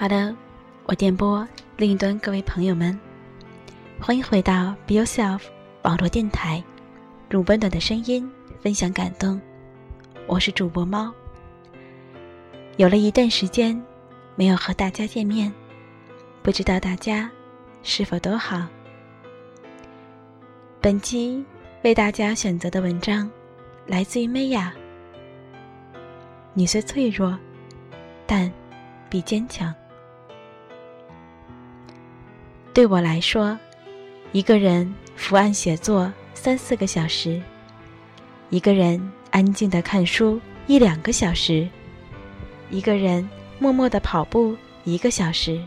好的，我电波另一端各位朋友们，欢迎回到 Be Yourself 网络电台，用温暖的声音分享感动。我是主播猫。有了一段时间没有和大家见面，不知道大家是否都好？本期为大家选择的文章来自于美雅。你虽脆弱，但必坚强。对我来说，一个人伏案写作三四个小时，一个人安静的看书一两个小时，一个人默默的跑步一个小时，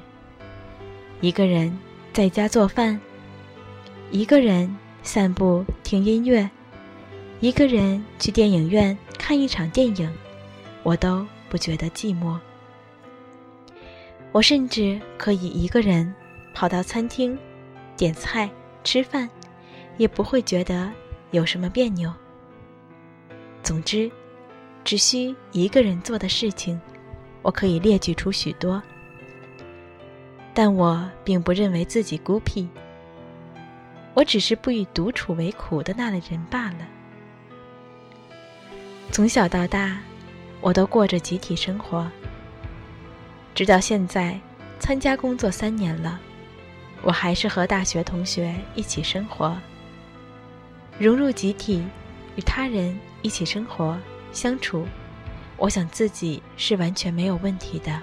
一个人在家做饭，一个人散步听音乐，一个人去电影院看一场电影，我都不觉得寂寞。我甚至可以一个人。跑到餐厅，点菜吃饭，也不会觉得有什么别扭。总之，只需一个人做的事情，我可以列举出许多。但我并不认为自己孤僻，我只是不以独处为苦的那类人罢了。从小到大，我都过着集体生活，直到现在，参加工作三年了。我还是和大学同学一起生活，融入集体，与他人一起生活相处，我想自己是完全没有问题的。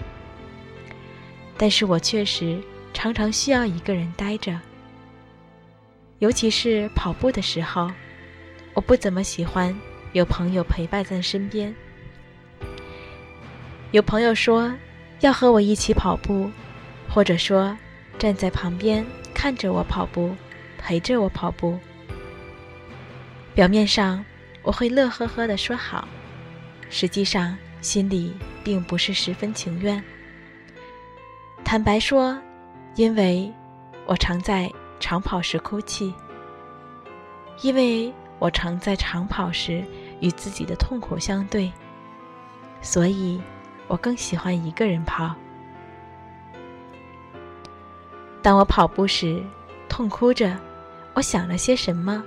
但是我确实常常需要一个人待着，尤其是跑步的时候，我不怎么喜欢有朋友陪伴在身边。有朋友说要和我一起跑步，或者说。站在旁边看着我跑步，陪着我跑步。表面上我会乐呵呵的说好，实际上心里并不是十分情愿。坦白说，因为我常在长跑时哭泣，因为我常在长跑时与自己的痛苦相对，所以我更喜欢一个人跑。当我跑步时，痛哭着，我想了些什么？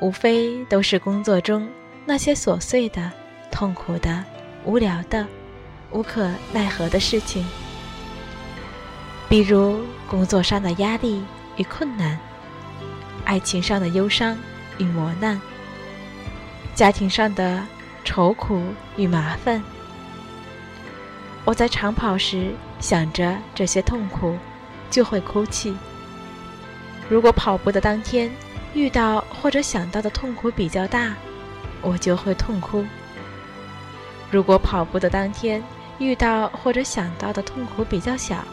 无非都是工作中那些琐碎的、痛苦的、无聊的、无可奈何的事情，比如工作上的压力与困难，爱情上的忧伤与磨难，家庭上的愁苦与麻烦。我在长跑时想着这些痛苦。就会哭泣。如果跑步的当天遇到或者想到的痛苦比较大，我就会痛哭；如果跑步的当天遇到或者想到的痛苦比较小，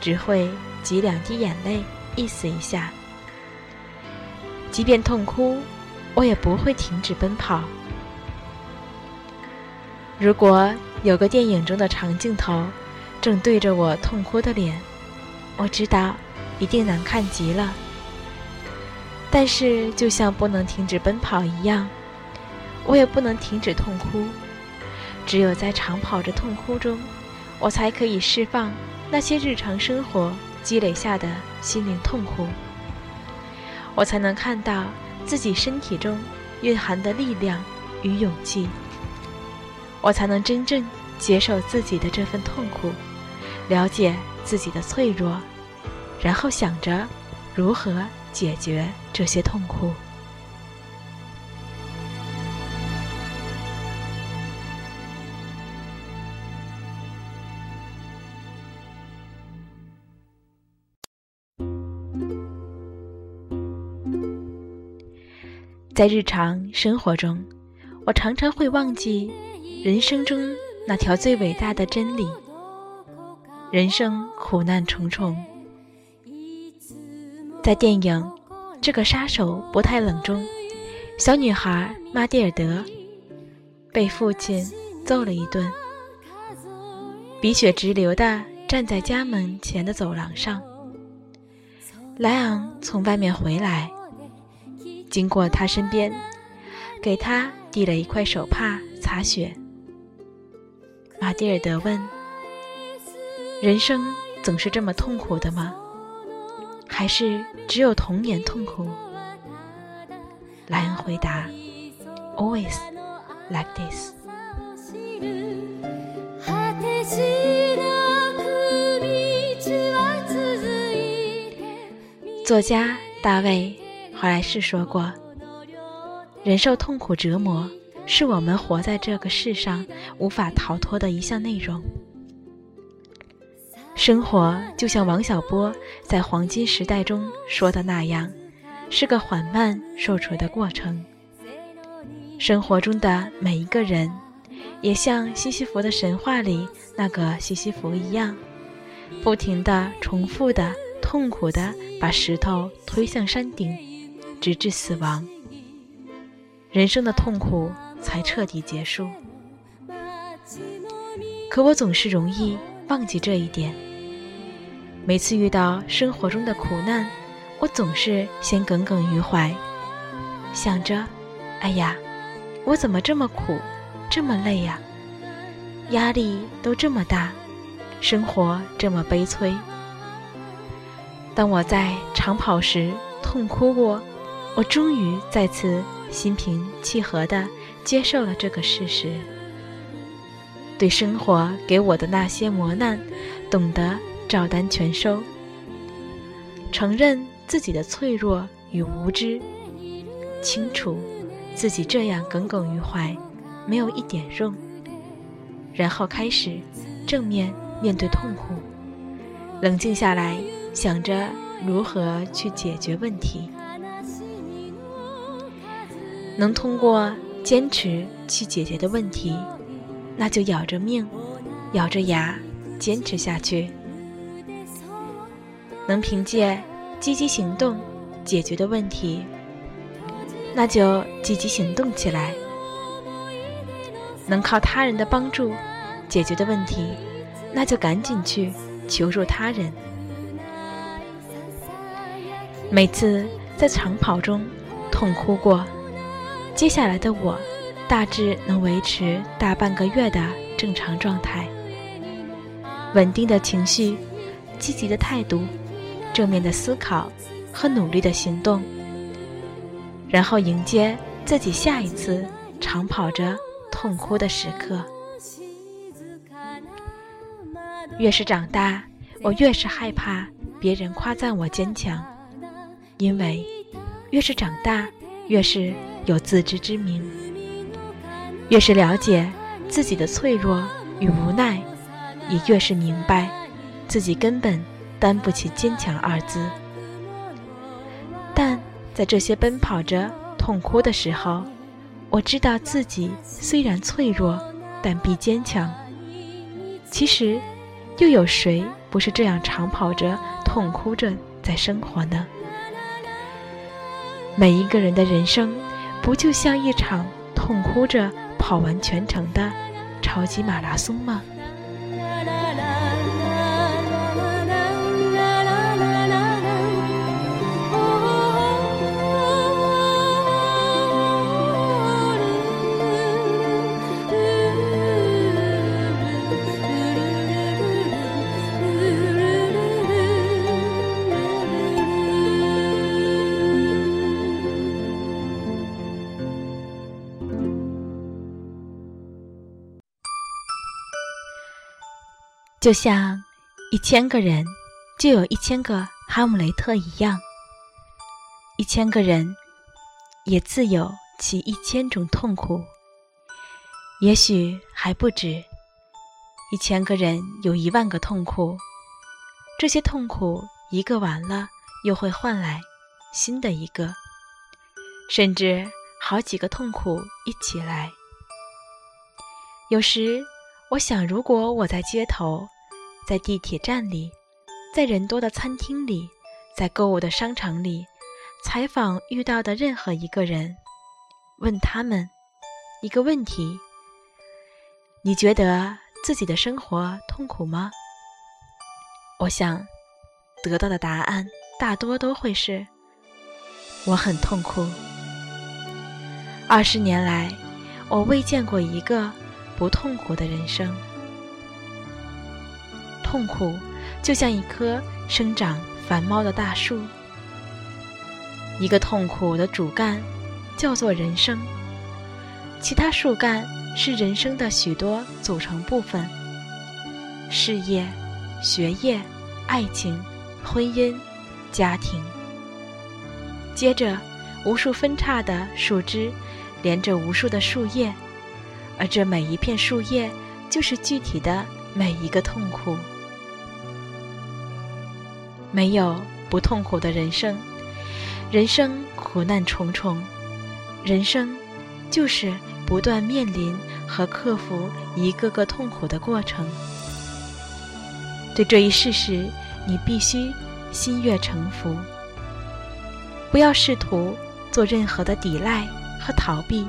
只会挤两滴眼泪，意思一下。即便痛哭，我也不会停止奔跑。如果有个电影中的长镜头，正对着我痛哭的脸。我知道，一定难看极了。但是，就像不能停止奔跑一样，我也不能停止痛哭。只有在长跑着痛哭中，我才可以释放那些日常生活积累下的心灵痛苦。我才能看到自己身体中蕴含的力量与勇气。我才能真正接受自己的这份痛苦，了解。自己的脆弱，然后想着如何解决这些痛苦。在日常生活中，我常常会忘记人生中那条最伟大的真理。人生苦难重重，在电影《这个杀手不太冷》中，小女孩玛蒂尔德被父亲揍了一顿，鼻血直流的站在家门前的走廊上。莱昂从外面回来，经过他身边，给他递了一块手帕擦血。玛蒂尔德问。人生总是这么痛苦的吗？还是只有童年痛苦？莱恩回答：“Always like this。”作家大卫·华莱士说过：“忍受痛苦折磨，是我们活在这个世上无法逃脱的一项内容。生活就像王小波在《黄金时代》中说的那样，是个缓慢受锤的过程。生活中的每一个人，也像西西弗的神话里那个西西弗一样，不停地重复的。”痛苦的把石头推向山顶，直至死亡，人生的痛苦才彻底结束。可我总是容易忘记这一点。每次遇到生活中的苦难，我总是先耿耿于怀，想着：“哎呀，我怎么这么苦，这么累呀？压力都这么大，生活这么悲催。”当我在长跑时痛哭过，我终于再次心平气和地接受了这个事实。对生活给我的那些磨难，懂得照单全收，承认自己的脆弱与无知，清楚自己这样耿耿于怀没有一点用，然后开始正面面对痛苦，冷静下来。想着如何去解决问题，能通过坚持去解决的问题，那就咬着命，咬着牙坚持下去。能凭借积极行动解决的问题，那就积极行动起来。能靠他人的帮助解决的问题，那就赶紧去求助他人。每次在长跑中痛哭过，接下来的我大致能维持大半个月的正常状态。稳定的情绪、积极的态度、正面的思考和努力的行动，然后迎接自己下一次长跑着痛哭的时刻。越是长大，我越是害怕别人夸赞我坚强。因为越是长大，越是有自知之明，越是了解自己的脆弱与无奈，也越是明白自己根本担不起坚强二字。但在这些奔跑着痛哭的时候，我知道自己虽然脆弱，但必坚强。其实，又有谁不是这样长跑着痛哭着在生活呢？每一个人的人生，不就像一场痛哭着跑完全程的超级马拉松吗？就像一千个人就有一千个哈姆雷特一样，一千个人也自有其一千种痛苦，也许还不止。一千个人有一万个痛苦，这些痛苦一个完了，又会换来新的一个，甚至好几个痛苦一起来。有时。我想，如果我在街头，在地铁站里，在人多的餐厅里，在购物的商场里，采访遇到的任何一个人，问他们一个问题：你觉得自己的生活痛苦吗？我想得到的答案大多都会是：我很痛苦。二十年来，我未见过一个。不痛苦的人生，痛苦就像一棵生长繁茂的大树，一个痛苦的主干叫做人生，其他树干是人生的许多组成部分：事业、学业、爱情、婚姻、家庭。接着，无数分叉的树枝连着无数的树叶，而这每一片树叶就是具体的每一个痛苦。没有不痛苦的人生，人生苦难重重，人生就是不断面临和克服一个个痛苦的过程。对这一事实，你必须心悦诚服，不要试图做任何的抵赖和逃避，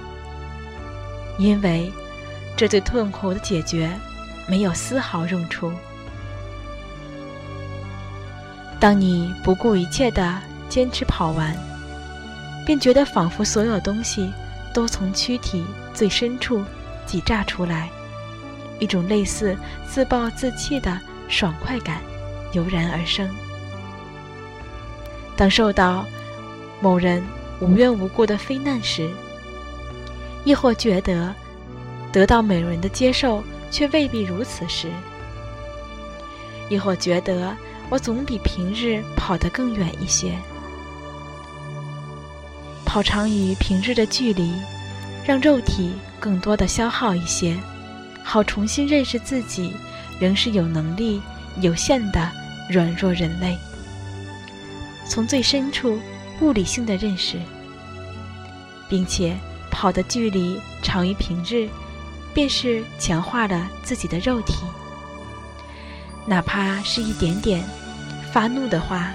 因为这对痛苦的解决没有丝毫用处。当你不顾一切地坚持跑完，便觉得仿佛所有东西都从躯体最深处挤炸出来，一种类似自暴自弃的爽快感油然而生。当受到某人无缘无故的非难时，亦或觉得得到某人的接受却未必如此时，亦或觉得。我总比平日跑得更远一些，跑长于平日的距离，让肉体更多的消耗一些，好重新认识自己，仍是有能力有限的软弱人类。从最深处物理性的认识，并且跑的距离长于平日，便是强化了自己的肉体。哪怕是一点点发怒的话，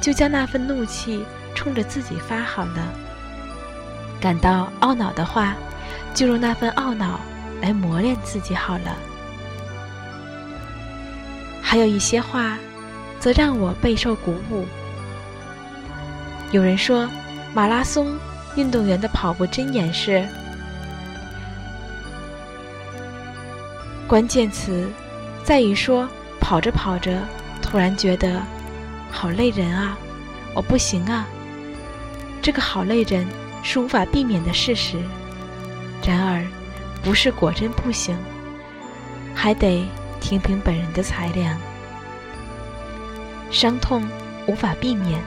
就将那份怒气冲着自己发好了；感到懊恼的话，就用那份懊恼来磨练自己好了。还有一些话，则让我备受鼓舞。有人说，马拉松运动员的跑步箴言是：关键词在于说。跑着跑着，突然觉得好累人啊！我不行啊！这个好累人是无法避免的事实。然而，不是果真不行，还得听凭本人的裁量。伤痛无法避免，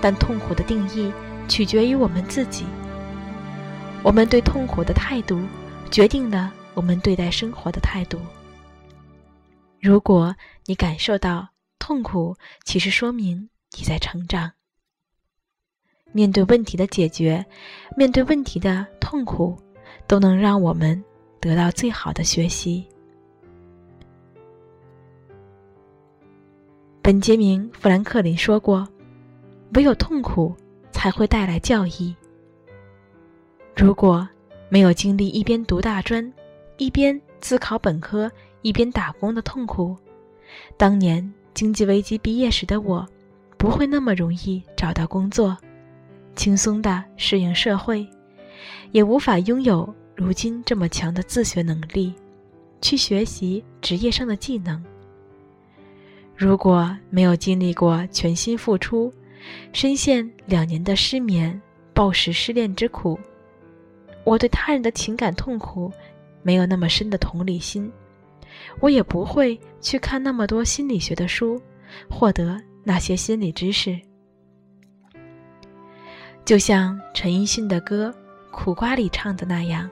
但痛苦的定义取决于我们自己。我们对痛苦的态度，决定了我们对待生活的态度。如果你感受到痛苦，其实说明你在成长。面对问题的解决，面对问题的痛苦，都能让我们得到最好的学习。本杰明·富兰克林说过：“唯有痛苦才会带来教义。”如果没有经历一边读大专，一边自考本科，一边打工的痛苦，当年经济危机毕业时的我，不会那么容易找到工作，轻松的适应社会，也无法拥有如今这么强的自学能力，去学习职业上的技能。如果没有经历过全心付出，深陷两年的失眠、暴食、失恋之苦，我对他人的情感痛苦没有那么深的同理心。我也不会去看那么多心理学的书，获得那些心理知识。就像陈奕迅的歌《苦瓜》里唱的那样，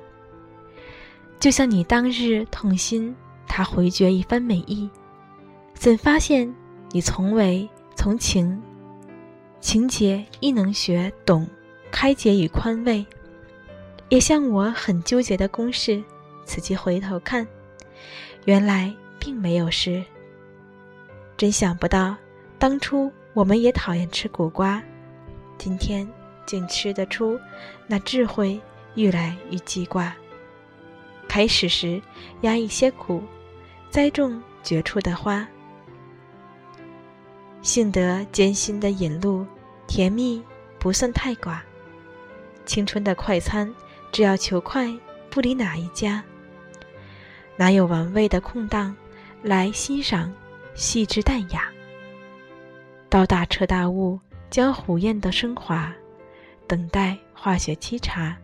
就像你当日痛心，他回绝一番美意，怎发现你从未从情情节亦能学懂开解与宽慰？也像我很纠结的公式，此际回头看。原来并没有事。真想不到，当初我们也讨厌吃苦瓜，今天竟吃得出那智慧愈来愈记挂。开始时压一些苦，栽种绝处的花。幸得艰辛的引路，甜蜜不算太寡。青春的快餐，只要求快，不理哪一家。哪有玩味的空档，来欣赏细致淡雅。到大彻大悟，将虎咽的升华，等待化学沏茶，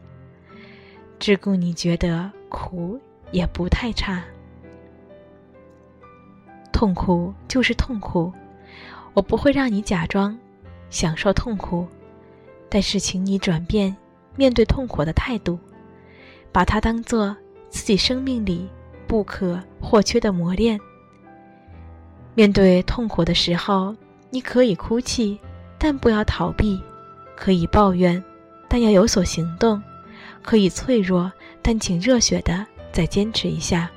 只顾你觉得苦也不太差。痛苦就是痛苦，我不会让你假装享受痛苦，但是请你转变面对痛苦的态度，把它当做自己生命里不可或缺的磨练。面对痛苦的时候，你可以哭泣，但不要逃避；可以抱怨，但要有所行动；可以脆弱，但请热血的再坚持一下。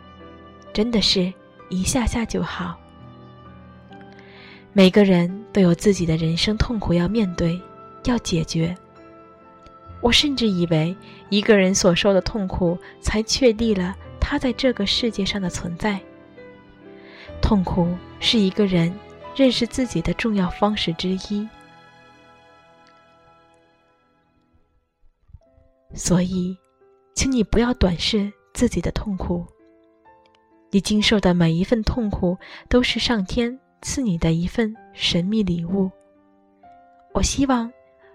真的是。一下下就好。每个人都有自己的人生痛苦要面对，要解决。我甚至以为，一个人所受的痛苦，才确立了他在这个世界上的存在。痛苦是一个人认识自己的重要方式之一。所以，请你不要短视自己的痛苦。你经受的每一份痛苦，都是上天赐你的一份神秘礼物。我希望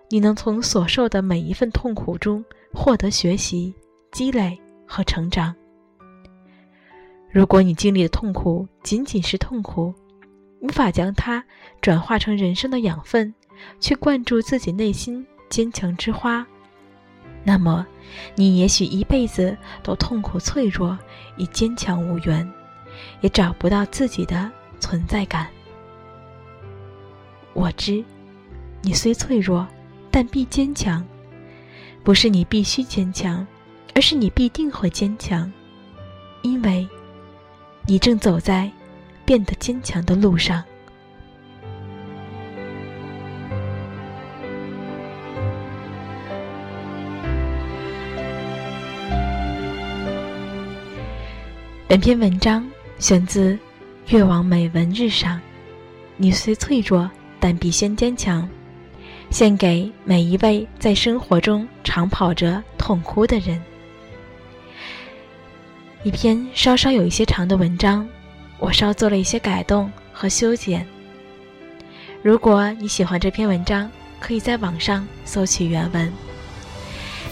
你能从所受的每一份痛苦中获得学习、积累和成长。如果你经历的痛苦仅仅是痛苦，无法将它转化成人生的养分，去灌注自己内心坚强之花，那么，你也许一辈子都痛苦脆弱，与坚强无缘，也找不到自己的存在感。我知，你虽脆弱，但必坚强。不是你必须坚强，而是你必定会坚强，因为，你正走在变得坚强的路上。本篇文章选自《越王美文日赏》，你虽脆弱，但必先坚强。献给每一位在生活中常跑着痛哭的人。一篇稍稍有一些长的文章，我稍做了一些改动和修剪。如果你喜欢这篇文章，可以在网上搜取原文。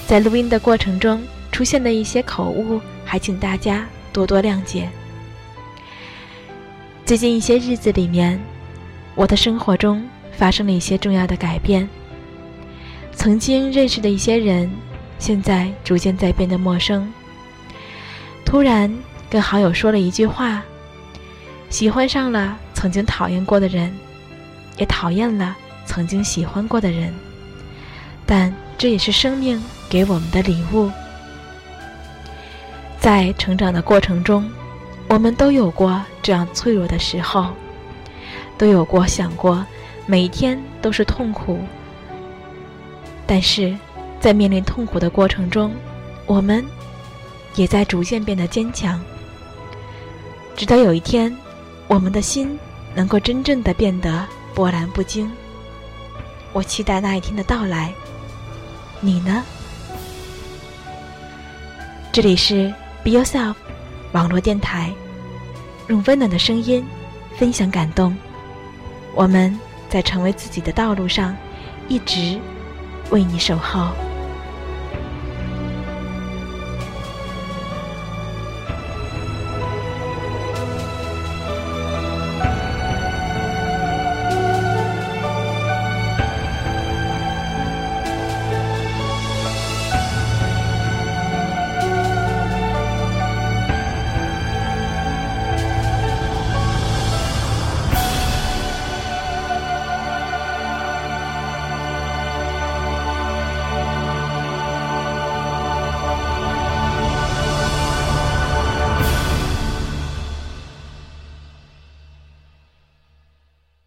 在录音的过程中出现的一些口误，还请大家。多多谅解。最近一些日子里面，我的生活中发生了一些重要的改变。曾经认识的一些人，现在逐渐在变得陌生。突然跟好友说了一句话，喜欢上了曾经讨厌过的人，也讨厌了曾经喜欢过的人。但这也是生命给我们的礼物。在成长的过程中，我们都有过这样脆弱的时候，都有过想过每一天都是痛苦。但是，在面临痛苦的过程中，我们也在逐渐变得坚强。直到有一天，我们的心能够真正的变得波澜不惊。我期待那一天的到来。你呢？这里是。Be yourself，网络电台，用温暖的声音分享感动。我们在成为自己的道路上，一直为你守候。